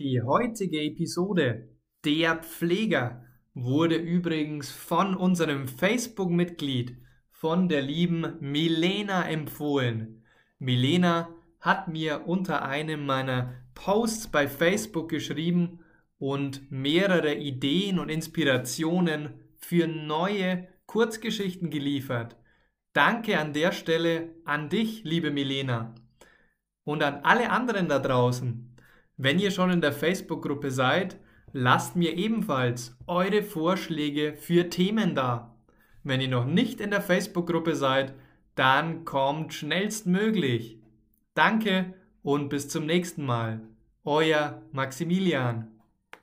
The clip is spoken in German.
Die heutige Episode Der Pfleger wurde übrigens von unserem Facebook-Mitglied, von der lieben Milena empfohlen. Milena hat mir unter einem meiner Posts bei Facebook geschrieben und mehrere Ideen und Inspirationen für neue Kurzgeschichten geliefert. Danke an der Stelle an dich, liebe Milena. Und an alle anderen da draußen. Wenn ihr schon in der Facebook-Gruppe seid, lasst mir ebenfalls eure Vorschläge für Themen da. Wenn ihr noch nicht in der Facebook-Gruppe seid, dann kommt schnellstmöglich. Danke und bis zum nächsten Mal. Euer Maximilian.